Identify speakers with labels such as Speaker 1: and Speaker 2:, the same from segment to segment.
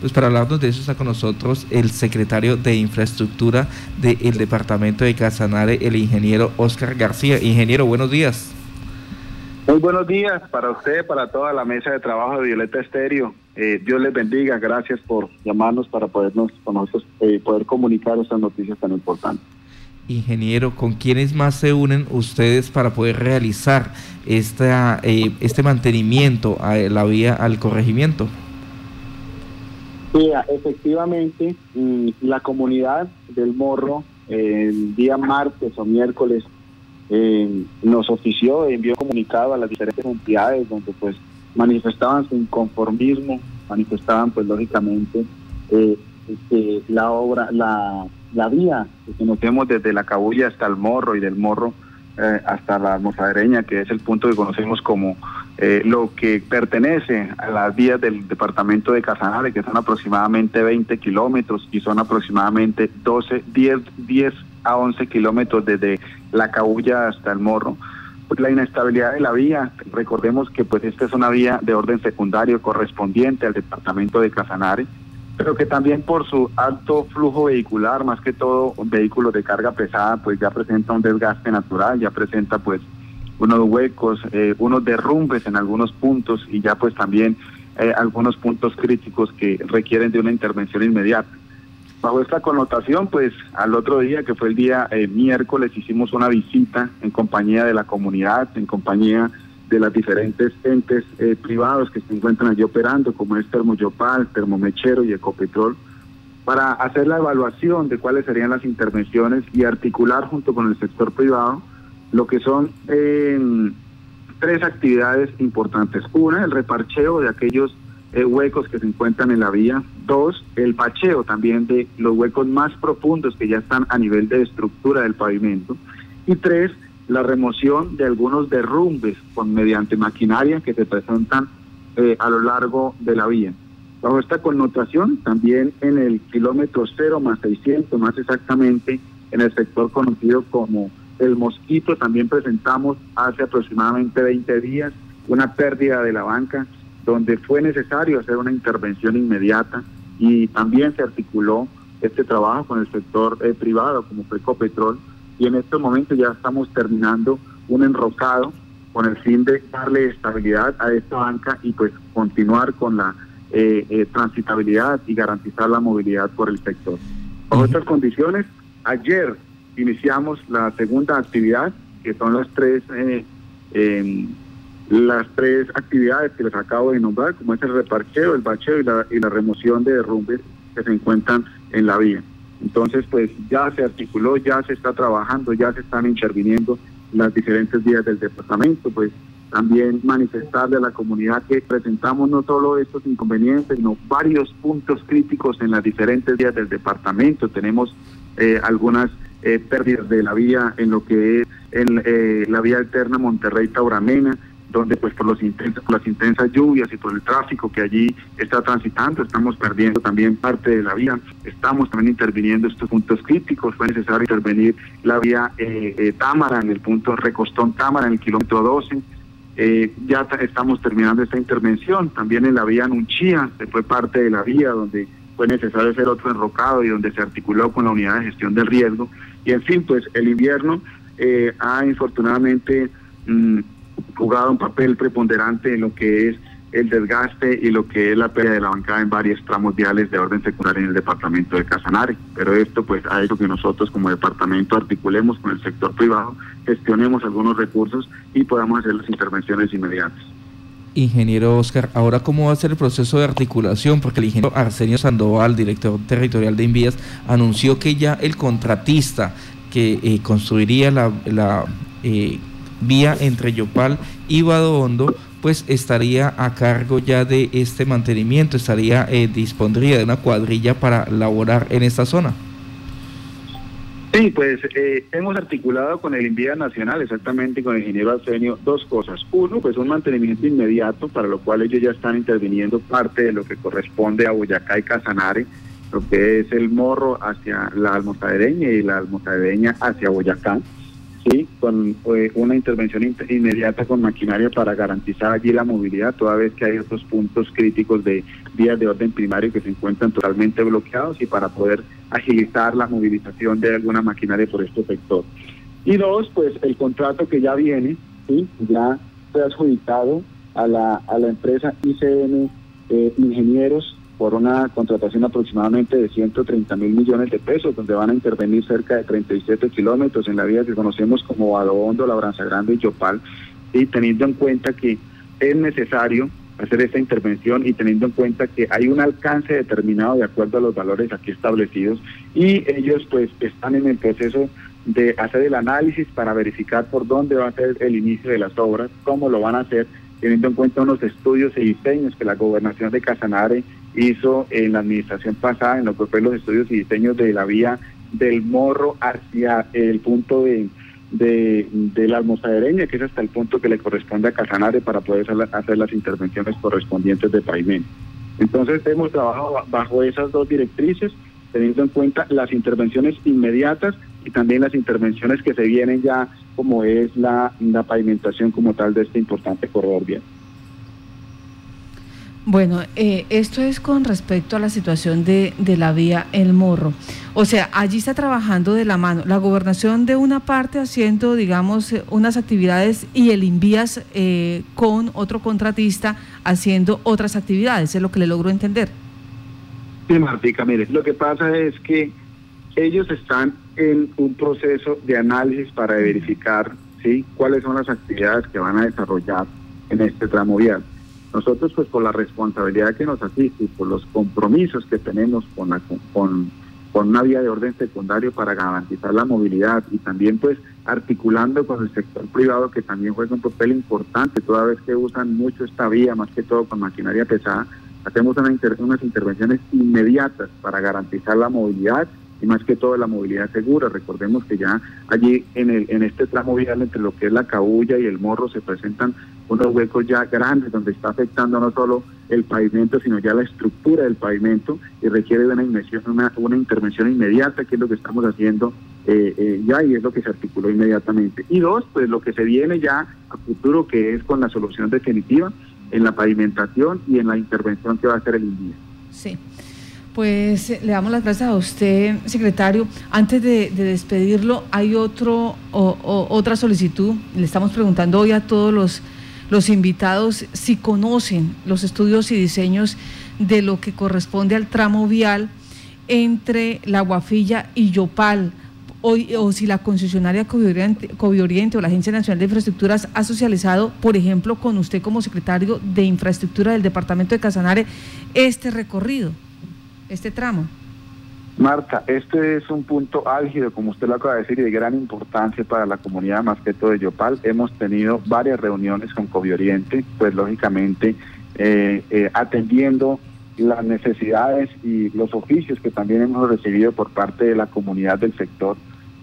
Speaker 1: Pues para hablarnos de eso está con nosotros el secretario de Infraestructura del Departamento de Casanare, el ingeniero Oscar García. Ingeniero, buenos días.
Speaker 2: Muy buenos días para usted, para toda la mesa de trabajo de Violeta Estéreo. Eh, Dios les bendiga, gracias por llamarnos para podernos con nosotros eh, poder comunicar estas noticias tan importantes.
Speaker 1: Ingeniero, ¿con quiénes más se unen ustedes para poder realizar esta, eh, este mantenimiento a la vía al corregimiento?
Speaker 2: Sí, efectivamente, mm, la comunidad del Morro el día martes o miércoles eh, nos ofició, envió comunicado a las diferentes entidades donde pues manifestaban su inconformismo, manifestaban pues lógicamente eh, que la obra, la, la vía que conocemos desde la Cabulla hasta el Morro y del Morro eh, hasta la almozadereña, que es el punto que conocemos como eh, lo que pertenece a las vías del departamento de Casanare, que son aproximadamente 20 kilómetros y son aproximadamente 12, 10, 10 a 11 kilómetros desde la Cabulla hasta el Morro. Pues la inestabilidad de la vía, recordemos que pues esta es una vía de orden secundario correspondiente al departamento de Casanare pero que también por su alto flujo vehicular, más que todo vehículos de carga pesada, pues ya presenta un desgaste natural, ya presenta pues unos huecos, eh, unos derrumbes en algunos puntos y ya pues también eh, algunos puntos críticos que requieren de una intervención inmediata. Bajo esta connotación, pues al otro día, que fue el día eh, miércoles, hicimos una visita en compañía de la comunidad, en compañía de las diferentes entes eh, privados que se encuentran allí operando, como es Termoyopal, Termomechero y Ecopetrol, para hacer la evaluación de cuáles serían las intervenciones y articular junto con el sector privado lo que son em, tres actividades importantes. Una, el reparcheo de aquellos eh, huecos que se encuentran en la vía. Dos, el bacheo también de los huecos más profundos que ya están a nivel de estructura del pavimento. Y tres, la remoción de algunos derrumbes con mediante maquinaria que se presentan eh, a lo largo de la vía. Bajo esta connotación, también en el kilómetro 0 más 600, más exactamente en el sector conocido como el Mosquito, también presentamos hace aproximadamente 20 días una pérdida de la banca donde fue necesario hacer una intervención inmediata y también se articuló este trabajo con el sector eh, privado como fue Ecopetrol y en estos momentos ya estamos terminando un enrocado con el fin de darle estabilidad a esta banca y pues continuar con la eh, eh, transitabilidad y garantizar la movilidad por el sector. Bajo estas condiciones, ayer iniciamos la segunda actividad, que son las tres eh, em, las tres actividades que les acabo de nombrar, como es el reparcheo, el bacheo y la, y la remoción de derrumbes que se encuentran en la vía. Entonces, pues ya se articuló, ya se está trabajando, ya se están interviniendo las diferentes vías del departamento, pues también manifestarle a la comunidad que presentamos no solo estos inconvenientes, sino varios puntos críticos en las diferentes vías del departamento. Tenemos eh, algunas eh, pérdidas de la vía en lo que es en, eh, la vía alterna Monterrey-Tauramena, donde pues por, los las intensas lluvias y por el tráfico que allí está transitando, estamos perdiendo también parte de la vía, estamos también interviniendo estos puntos críticos, fue necesario intervenir la vía eh, eh, Támara en el punto Recostón Támara en el kilómetro 12, eh, ya estamos terminando esta intervención, también en la vía Nunchía, se fue parte de la vía donde fue necesario hacer otro enrocado y donde se articuló con la unidad de gestión del riesgo, y en fin, pues el invierno ha infortunadamente... Mm, jugado un papel preponderante en lo que es el desgaste y lo que es la pérdida de la bancada en varios tramos viales de orden secundaria en el departamento de Casanare. Pero esto pues ha hecho que nosotros como departamento articulemos con el sector privado, gestionemos algunos recursos y podamos hacer las intervenciones inmediatas.
Speaker 1: Ingeniero Oscar, ahora cómo va a ser el proceso de articulación, porque el ingeniero Arsenio Sandoval, director territorial de Invías, anunció que ya el contratista que eh, construiría la, la eh, vía entre Yopal y Badondo, pues estaría a cargo ya de este mantenimiento, estaría eh, dispondría de una cuadrilla para laborar en esta zona.
Speaker 2: Sí, pues eh, hemos articulado con el Envía Nacional, exactamente con el ingeniero Arsenio, dos cosas. Uno, pues un mantenimiento inmediato, para lo cual ellos ya están interviniendo parte de lo que corresponde a Boyacá y Casanare, lo que es el morro hacia la almozadereña y la almozadereña hacia Boyacá sí, con eh, una intervención inmediata con maquinaria para garantizar allí la movilidad, toda vez que hay otros puntos críticos de vías de orden primario que se encuentran totalmente bloqueados y para poder agilizar la movilización de alguna maquinaria por este sector. Y dos, pues el contrato que ya viene, sí, ya fue adjudicado a la, a la empresa ICN eh, Ingenieros por una contratación aproximadamente de 130 mil millones de pesos, donde van a intervenir cerca de 37 kilómetros en la vía que conocemos como Badohondo, Labranza Grande y Yopal, y teniendo en cuenta que es necesario hacer esta intervención y teniendo en cuenta que hay un alcance determinado de acuerdo a los valores aquí establecidos y ellos pues están en el proceso de hacer el análisis para verificar por dónde va a ser el inicio de las obras, cómo lo van a hacer, teniendo en cuenta unos estudios y diseños que la gobernación de Casanare hizo en la administración pasada, en lo que fue los estudios y diseños de la vía del Morro hacia el punto de, de, la almozadereña, que es hasta el punto que le corresponde a Casanare para poder hacer las intervenciones correspondientes de pavimento. Entonces hemos trabajado bajo esas dos directrices, teniendo en cuenta las intervenciones inmediatas y también las intervenciones que se vienen ya, como es la, la pavimentación como tal de este importante corredor vial.
Speaker 3: Bueno, eh, esto es con respecto a la situación de, de, la vía El Morro. O sea, allí está trabajando de la mano la gobernación de una parte haciendo, digamos, eh, unas actividades y el Invías eh, con otro contratista haciendo otras actividades, es lo que le logro entender.
Speaker 2: Sí, Martica, mire, lo que pasa es que ellos están en un proceso de análisis para verificar ¿sí? cuáles son las actividades que van a desarrollar en este tramo vial nosotros, pues por la responsabilidad que nos asiste y por los compromisos que tenemos con, la, con, con una vía de orden secundario para garantizar la movilidad y también pues articulando con el sector privado que también juega un papel importante toda vez que usan mucho esta vía, más que todo con maquinaria pesada, hacemos una unas intervenciones inmediatas para garantizar la movilidad y más que todo la movilidad segura. Recordemos que ya allí en, el, en este tramo vial entre lo que es la cabulla y el morro se presentan unos huecos ya grandes donde está afectando no solo el pavimento, sino ya la estructura del pavimento y requiere de una, inmersión, una, una intervención inmediata, que es lo que estamos haciendo eh, eh, ya y es lo que se articuló inmediatamente. Y dos, pues lo que se viene ya a futuro, que es con la solución definitiva en la pavimentación y en la intervención que va a hacer el INDIA.
Speaker 3: Sí. Pues eh, le damos las gracias a usted, secretario. Antes de, despedirlo, hay otro otra solicitud. Le estamos preguntando hoy a todos los, los invitados si conocen los estudios y diseños de lo que corresponde al tramo vial entre La Guafilla y Yopal. O, si la concesionaria Covioriente, o la Agencia Nacional de Infraestructuras ha socializado, por ejemplo, con usted como secretario de Infraestructura del Departamento de Casanare, este recorrido este tramo?
Speaker 2: Marta, este es un punto álgido, como usted lo acaba de decir, y de gran importancia para la comunidad, más que todo de Yopal. Hemos tenido varias reuniones con Covioriente, pues lógicamente eh, eh, atendiendo las necesidades y los oficios que también hemos recibido por parte de la comunidad del sector.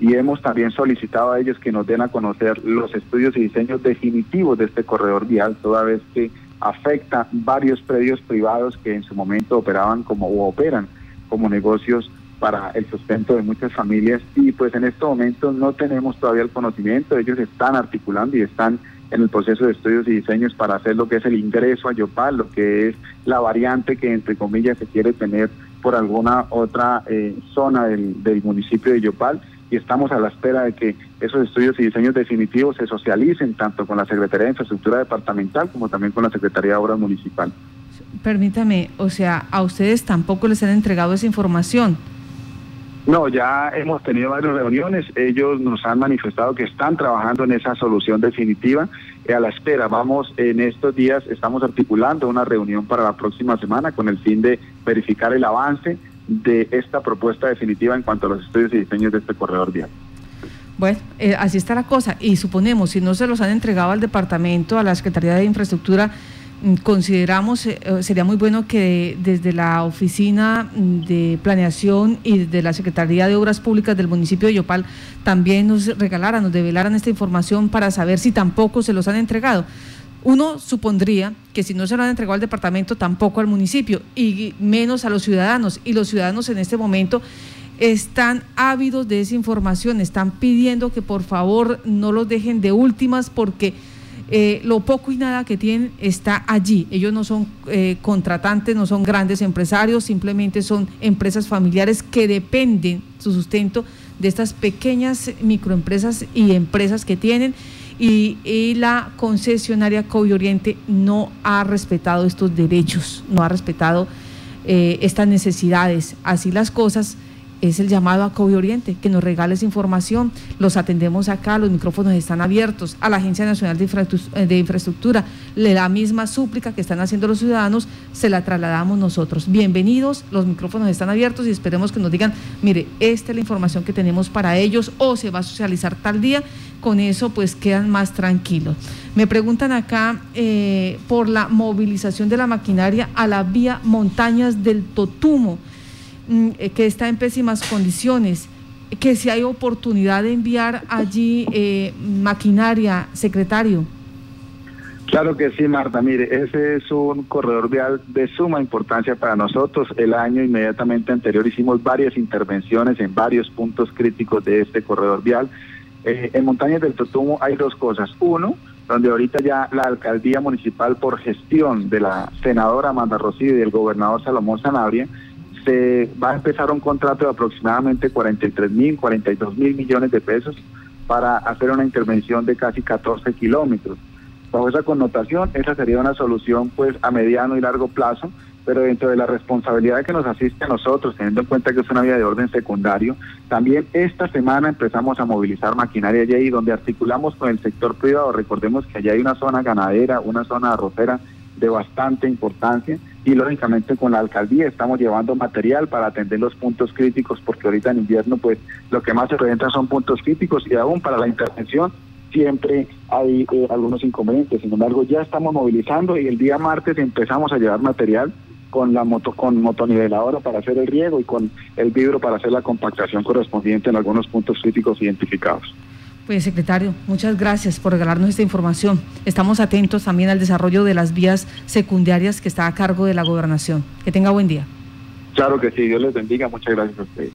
Speaker 2: Y hemos también solicitado a ellos que nos den a conocer los estudios y diseños definitivos de este corredor vial, toda vez que afecta varios predios privados que en su momento operaban como o operan como negocios para el sustento de muchas familias y pues en este momento no tenemos todavía el conocimiento, ellos están articulando y están en el proceso de estudios y diseños para hacer lo que es el ingreso a Yopal, lo que es la variante que entre comillas se quiere tener por alguna otra eh, zona del, del municipio de Yopal y estamos a la espera de que esos estudios y diseños definitivos se socialicen tanto con la Secretaría de Infraestructura Departamental como también con la Secretaría de Obras Municipal.
Speaker 3: Permítame, o sea, a ustedes tampoco les han entregado esa información.
Speaker 2: No, ya hemos tenido varias reuniones. Ellos nos han manifestado que están trabajando en esa solución definitiva. a la espera, vamos en estos días, estamos articulando una reunión para la próxima semana con el fin de verificar el avance de esta propuesta definitiva en cuanto a los estudios y diseños de este corredor vial.
Speaker 3: Bueno, eh, así está la cosa. Y suponemos, si no se los han entregado al departamento, a la Secretaría de Infraestructura, consideramos, eh, eh, sería muy bueno que desde la Oficina mm, de Planeación y de la Secretaría de Obras Públicas del municipio de Yopal también nos regalaran, nos develaran esta información para saber si tampoco se los han entregado. Uno supondría que si no se lo han entregado al departamento, tampoco al municipio, y menos a los ciudadanos. Y los ciudadanos en este momento están ávidos de esa información, están pidiendo que por favor no los dejen de últimas porque eh, lo poco y nada que tienen está allí. Ellos no son eh, contratantes, no son grandes empresarios, simplemente son empresas familiares que dependen su sustento de estas pequeñas microempresas y empresas que tienen. Y, la concesionaria COVID Oriente no ha respetado estos derechos, no ha respetado eh, estas necesidades. Así las cosas es el llamado a COVID Oriente, que nos regales información. Los atendemos acá, los micrófonos están abiertos. A la Agencia Nacional de Infraestructura, la misma súplica que están haciendo los ciudadanos, se la trasladamos nosotros. Bienvenidos, los micrófonos están abiertos y esperemos que nos digan, mire, esta es la información que tenemos para ellos o se va a socializar tal día. Con eso, pues quedan más tranquilos. Me preguntan acá eh, por la movilización de la maquinaria a la vía Montañas del Totumo. Mm, eh, que está en pésimas condiciones, que si hay oportunidad de enviar allí eh, maquinaria, secretario.
Speaker 2: Claro que sí, Marta. Mire, ese es un corredor vial de suma importancia para nosotros. El año inmediatamente anterior hicimos varias intervenciones en varios puntos críticos de este corredor vial. Eh, en Montañas del Totumo hay dos cosas. Uno, donde ahorita ya la alcaldía municipal, por gestión de la senadora Amanda Rossi y del gobernador Salomón Sanabria, se va a empezar un contrato de aproximadamente 43 mil, 42 mil millones de pesos para hacer una intervención de casi 14 kilómetros. Bajo esa connotación, esa sería una solución pues a mediano y largo plazo, pero dentro de la responsabilidad que nos asiste a nosotros, teniendo en cuenta que es una vía de orden secundario, también esta semana empezamos a movilizar maquinaria allí donde articulamos con el sector privado. Recordemos que allá hay una zona ganadera, una zona arrocera de bastante importancia y lógicamente con la alcaldía estamos llevando material para atender los puntos críticos porque ahorita en invierno pues lo que más se presenta son puntos críticos y aún para la intervención siempre hay eh, algunos inconvenientes. Sin embargo, ya estamos movilizando y el día martes empezamos a llevar material con la moto con motoniveladora para hacer el riego y con el vidrio para hacer la compactación correspondiente en algunos puntos críticos identificados.
Speaker 3: Pues secretario, muchas gracias por regalarnos esta información. Estamos atentos también al desarrollo de las vías secundarias que está a cargo de la gobernación. Que tenga buen día.
Speaker 2: Claro que sí, Dios les bendiga. Muchas gracias a ustedes.